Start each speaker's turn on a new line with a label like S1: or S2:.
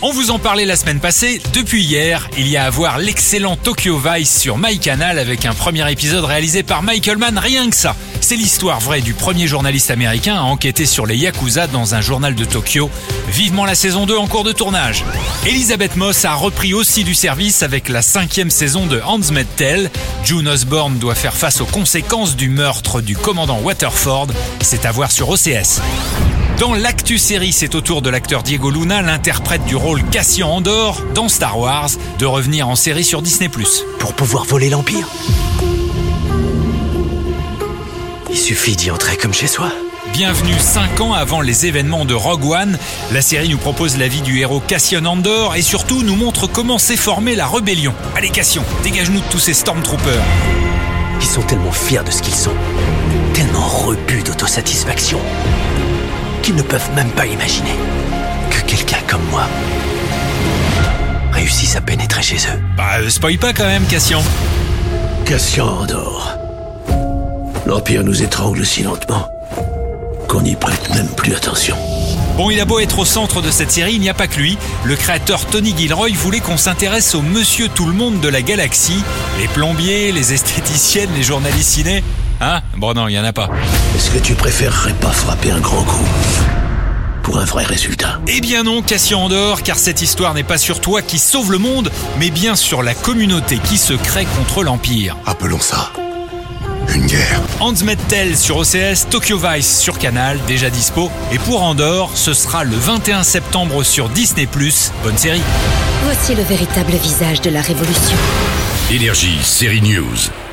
S1: On vous en parlait la semaine passée. Depuis hier, il y a à voir l'excellent Tokyo Vice sur MyCanal avec un premier épisode réalisé par Michael Mann. Rien que ça. C'est l'histoire vraie du premier journaliste américain à enquêter sur les Yakuza dans un journal de Tokyo. Vivement la saison 2 en cours de tournage. Elisabeth Moss a repris aussi du service avec la cinquième saison de Handmaid's Tale. June Osborne doit faire face aux conséquences du meurtre du commandant Waterford. C'est à voir sur OCS. Dans l'actu série, c'est au tour de l'acteur Diego Luna, l'interprète du rôle Cassian Andor dans Star Wars, de revenir en série sur Disney+.
S2: Pour pouvoir voler l'Empire Il suffit d'y entrer comme chez soi.
S1: Bienvenue 5 ans avant les événements de Rogue One. La série nous propose la vie du héros Cassian Andor et surtout nous montre comment s'est formée la rébellion. Allez Cassian, dégage-nous de tous ces Stormtroopers.
S2: Ils sont tellement fiers de ce qu'ils sont, tellement rebus d'autosatisfaction, qu'ils ne peuvent même pas imaginer que quelqu'un comme moi réussisse à pénétrer chez eux.
S1: Bah, euh, spoil pas quand même Cassian.
S3: Cassian Andor. L'Empire nous étrangle si lentement qu'on n'y prête même plus attention.
S1: Bon, il a beau être au centre de cette série, il n'y a pas que lui. Le créateur Tony Gilroy voulait qu'on s'intéresse au monsieur tout le monde de la galaxie. Les plombiers, les esthéticiennes, les journalistes ciné. Hein? Bon non, il n'y en a pas.
S3: Est-ce que tu préférerais pas frapper un grand coup pour un vrai résultat?
S1: Eh bien non, Cassian Andor, car cette histoire n'est pas sur toi qui sauve le monde, mais bien sur la communauté qui se crée contre l'Empire.
S4: Appelons ça une guerre.
S1: Handmaid's Tale sur OCS, Tokyo Vice sur Canal, déjà dispo. Et pour Andor, ce sera le 21 septembre sur Disney+. Bonne série.
S5: Voici le véritable visage de la révolution.
S4: Énergie, série News.